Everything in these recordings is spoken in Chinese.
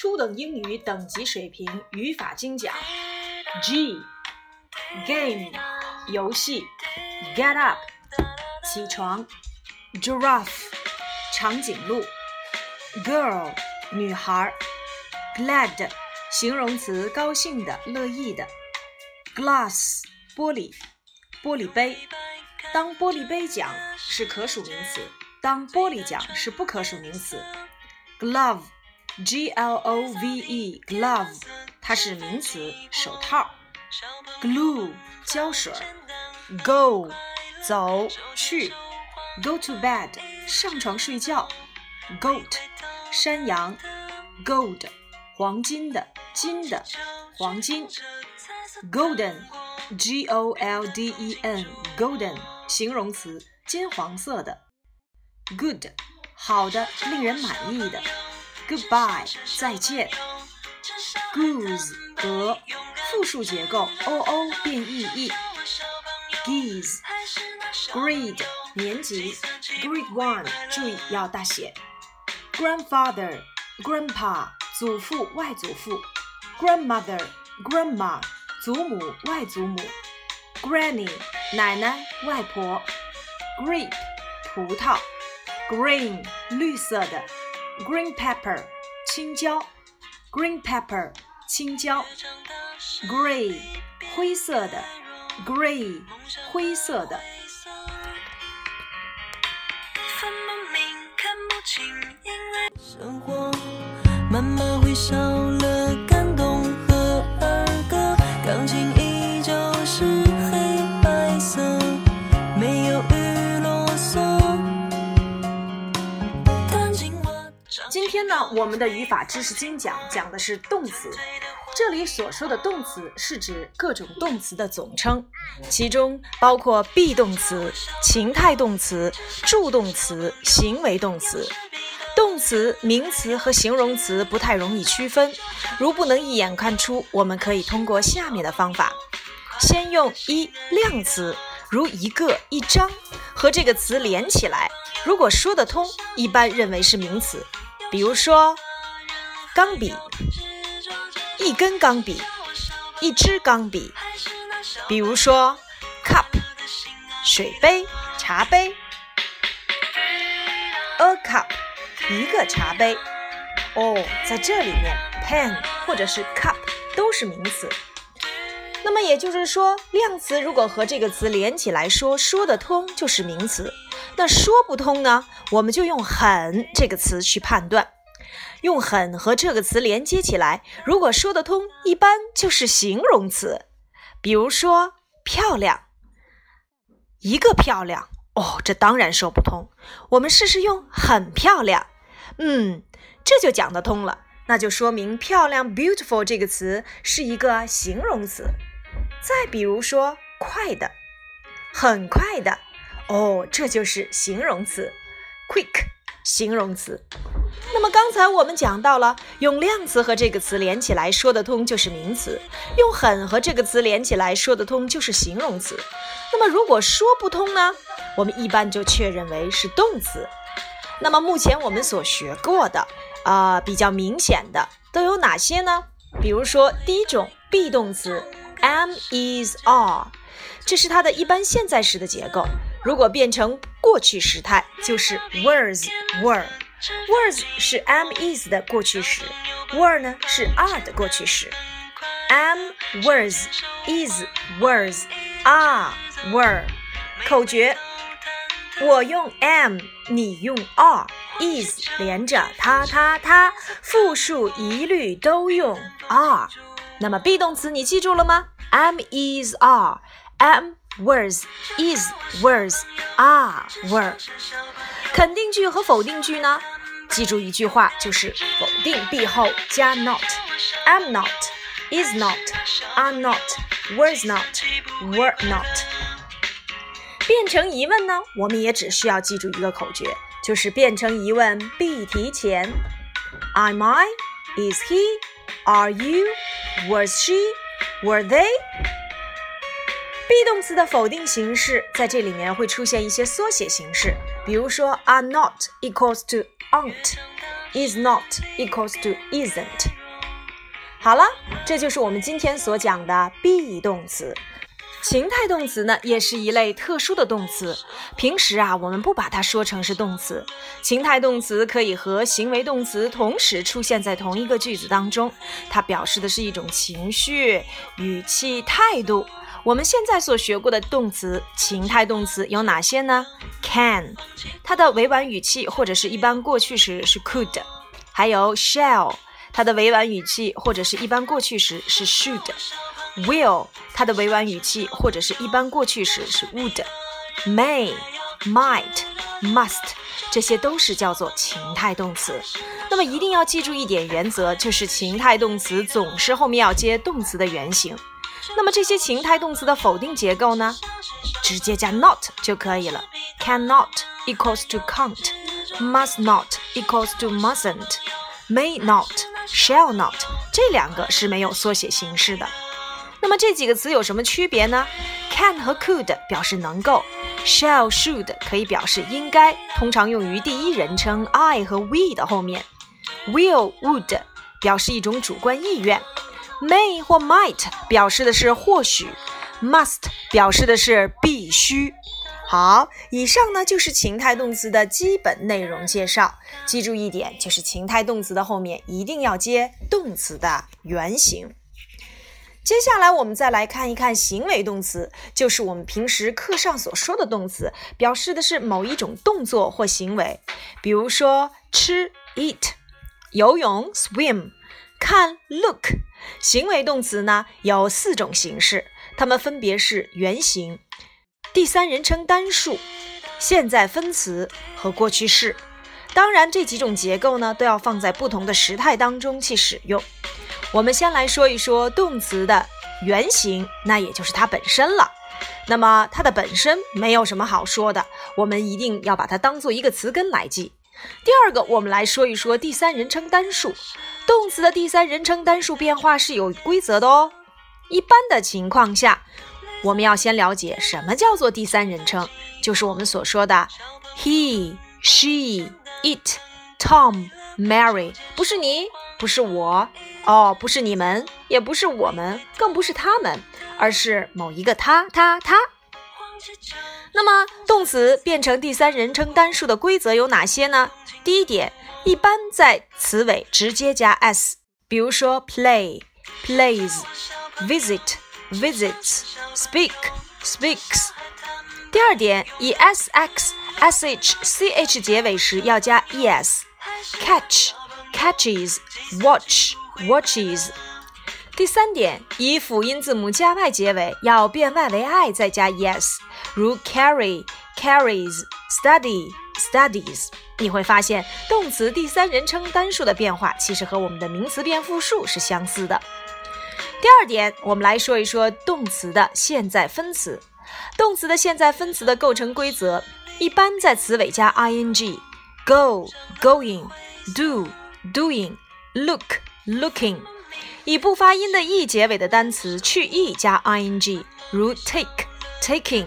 初等英语等级水平语法精讲。G game 游戏，get up 起床，giraffe 长颈鹿，girl 女孩，glad 形容词高兴的、乐意的，glass 玻璃玻璃杯。当玻璃杯讲是可数名词，当玻璃讲是不可数名词。Glove G L O V E glove，它是名词，手套。glue，胶水。go，走去。go to bed，上床睡觉。goat，山羊。gold，黄金的，金的，黄金。golden，g o l d e n，golden。形容词，金黄色的。Good，好的，令人满意的。Goodbye，再见。Goose，鹅，复数结构，o o 变 e e。Geese，grade，年级，grade one，注意要大写。Grandfather，grandpa，祖父、外祖父。Grandmother，grandma，祖母、外祖母。Granny。奶奶、外婆，grape 葡萄，green 绿色的，green pepper 青椒，green pepper 青椒，gray 灰色的，gray 灰色的。生活慢慢会少了今天呢，我们的语法知识精讲讲的是动词。这里所说的动词是指各种动词的总称，其中包括 be 动词、情态动词、助动词、行为动词。动词、名词和形容词不太容易区分，如不能一眼看出，我们可以通过下面的方法：先用一量词，如一个、一张，和这个词连起来，如果说得通，一般认为是名词。比如说，钢笔，一根钢笔，一支钢笔。比如说，cup，水杯、茶杯；a cup，一个茶杯。哦，在这里面，pen 或者是 cup 都是名词。那么也就是说，量词如果和这个词连起来说，说得通就是名词。那说不通呢？我们就用很这个词去判断，用很和这个词连接起来，如果说得通，一般就是形容词。比如说漂亮，一个漂亮哦，这当然说不通。我们试试用很漂亮，嗯，这就讲得通了。那就说明漂亮 （beautiful） 这个词是一个形容词。再比如说快的，很快的。哦，这就是形容词，quick，形容词。那么刚才我们讲到了，用量词和这个词连起来说得通就是名词，用很和这个词连起来说得通就是形容词。那么如果说不通呢？我们一般就确认为是动词。那么目前我们所学过的，啊，比较明显的都有哪些呢？比如说第一种 be 动词，am is are，这是它的一般现在时的结构。如果变成过去时态，就是 was were。was 是 am is 的过去时，were 呢是 are 的过去时。am was is was are were。口诀：我用 am，你用 are，is 连着它它它，复数一律都用 are。那么 be 动词你记住了吗？am is are am。Was, is, was, are, were。肯定句和否定句呢？记住一句话，就是否定 be 后加 not。Am not, is not, are not, was not, were not。变成疑问呢？我们也只需要记住一个口诀，就是变成疑问必提前。Am I? Is he? Are you? Was she? Were they? Be 动词的否定形式在这里面会出现一些缩写形式，比如说 are not equals to aren't。is not equals to isn't。好了，这就是我们今天所讲的 be 动词。情态动词呢，也是一类特殊的动词。平时啊，我们不把它说成是动词。情态动词可以和行为动词同时出现在同一个句子当中，它表示的是一种情绪、语气、态度。我们现在所学过的动词，情态动词有哪些呢？Can，它的委婉语气或者是一般过去时是 could；还有 shall，它的委婉语气或者是一般过去时是 should。Will，它的委婉语气或者是一般过去时是 would。May、might、must，这些都是叫做情态动词。那么一定要记住一点原则，就是情态动词总是后面要接动词的原形。那么这些情态动词的否定结构呢？直接加 not 就可以了。Cannot equals to can't，must not equals to mustn't，may not、shall not 这两个是没有缩写形式的。那么这几个词有什么区别呢？Can 和 could 表示能够，shall、should 可以表示应该，通常用于第一人称 I 和 we 的后面。Will、would 表示一种主观意愿。May 或 might 表示的是或许，must 表示的是必须。好，以上呢就是情态动词的基本内容介绍。记住一点，就是情态动词的后面一定要接动词的原形。接下来我们再来看一看行为动词，就是我们平时课上所说的动词，表示的是某一种动作或行为。比如说吃 eat，游泳 swim，看 look。行为动词呢有四种形式，它们分别是原形、第三人称单数、现在分词和过去式。当然，这几种结构呢都要放在不同的时态当中去使用。我们先来说一说动词的原形，那也就是它本身了。那么它的本身没有什么好说的，我们一定要把它当做一个词根来记。第二个，我们来说一说第三人称单数。动词的第三人称单数变化是有规则的哦。一般的情况下，我们要先了解什么叫做第三人称，就是我们所说的 he、she、it、Tom、Mary，不是你。不是我哦，不是你们，也不是我们，更不是他们，而是某一个他、他、他。那么，动词变成第三人称单数的规则有哪些呢？第一点，一般在词尾直接加 s，比如说 play、plays、visit、visits、speak、speaks。第二点，以 s、x、sh、ch 结尾时要加 es，catch。Catches, watch, watches。第三点，以辅音字母加 y 结尾，要变 y 为 i 再加 es，如 carry, carries, study, studies。你会发现，动词第三人称单数的变化其实和我们的名词变复数是相似的。第二点，我们来说一说动词的现在分词。动词的现在分词的构成规则，一般在词尾加 ing，go, going, do。Doing, look, looking，以不发音的 e 结尾的单词去 e 加 ing，如 take, taking,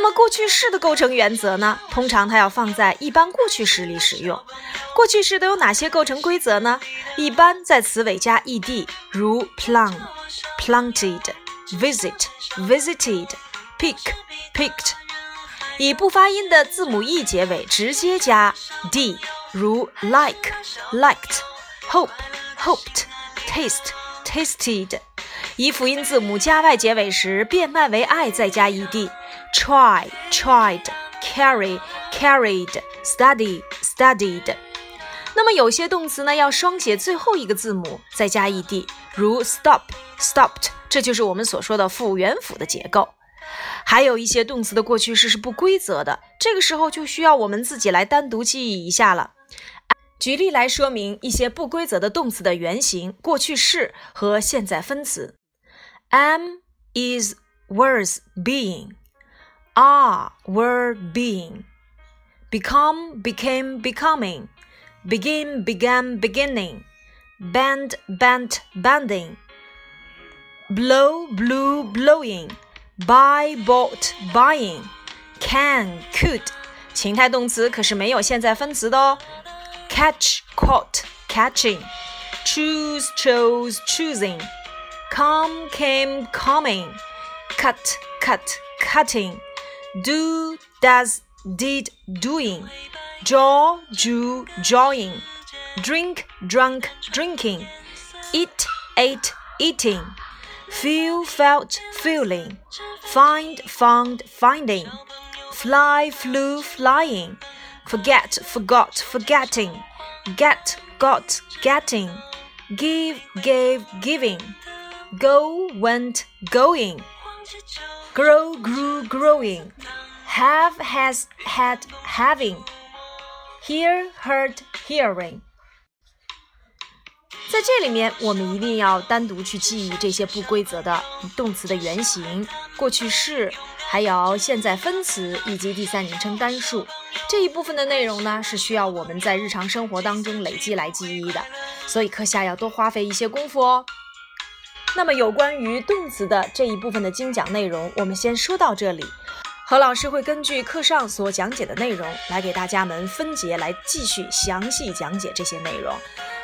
那么过去式的构成原则呢？通常它要放在一般过去时里使用。过去式都有哪些构成规则呢？一般在词尾加 ed，如 plant, planted, visit, visited, pick, picked。以不发音的字母 e 结尾，直接加 d，如 like, liked, hope, hoped, taste。tasted，以辅音字母加 y 结尾时，变 y 为 i 再加 ed。Try tried carry carried study studied。那么有些动词呢要双写最后一个字母再加 ed，如 stop stopped，这就是我们所说的辅元辅的结构。还有一些动词的过去式是不规则的，这个时候就需要我们自己来单独记忆一下了。举例来说明一些不规则的动词的原形、过去式和现在分词。Am is was being, are were being, become became becoming, begin began beginning, bend bent bending, blow blew blowing, buy bought buying, can could。情态动词可是没有现在分词的哦。catch, caught, catching, choose, chose, choosing, come, came, coming, cut, cut, cutting, Do, does, did, doing, draw, drew, drawing, drink, drunk, drinking, eat, ate, eating, feel, felt, feeling, find, found, finding, fly, flew, flying, forget, forgot, forgetting. Get, got, getting, give, gave, giving, go, went, going, grow, grew, growing, have, has, had, having, hear, heard, hearing。在这里面，我们一定要单独去记忆这些不规则的动词的原形、过去式。还有现在分词以及第三人称单数这一部分的内容呢，是需要我们在日常生活当中累积来记忆的，所以课下要多花费一些功夫哦。那么有关于动词的这一部分的精讲内容，我们先说到这里。何老师会根据课上所讲解的内容，来给大家们分节来继续详细讲解这些内容。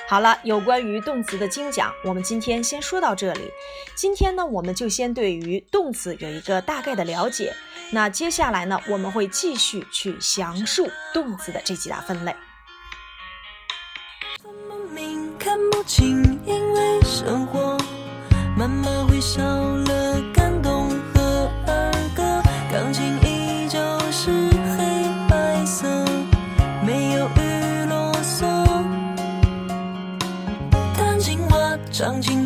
好了，有关于动词的精讲，我们今天先说到这里。今天呢，我们就先对于动词有一个大概的了解。那接下来呢，我们会继续去详述动词的这几大分类。少了感动和儿歌，钢琴依旧是黑白色，没有。唱情歌，没放弃过，纯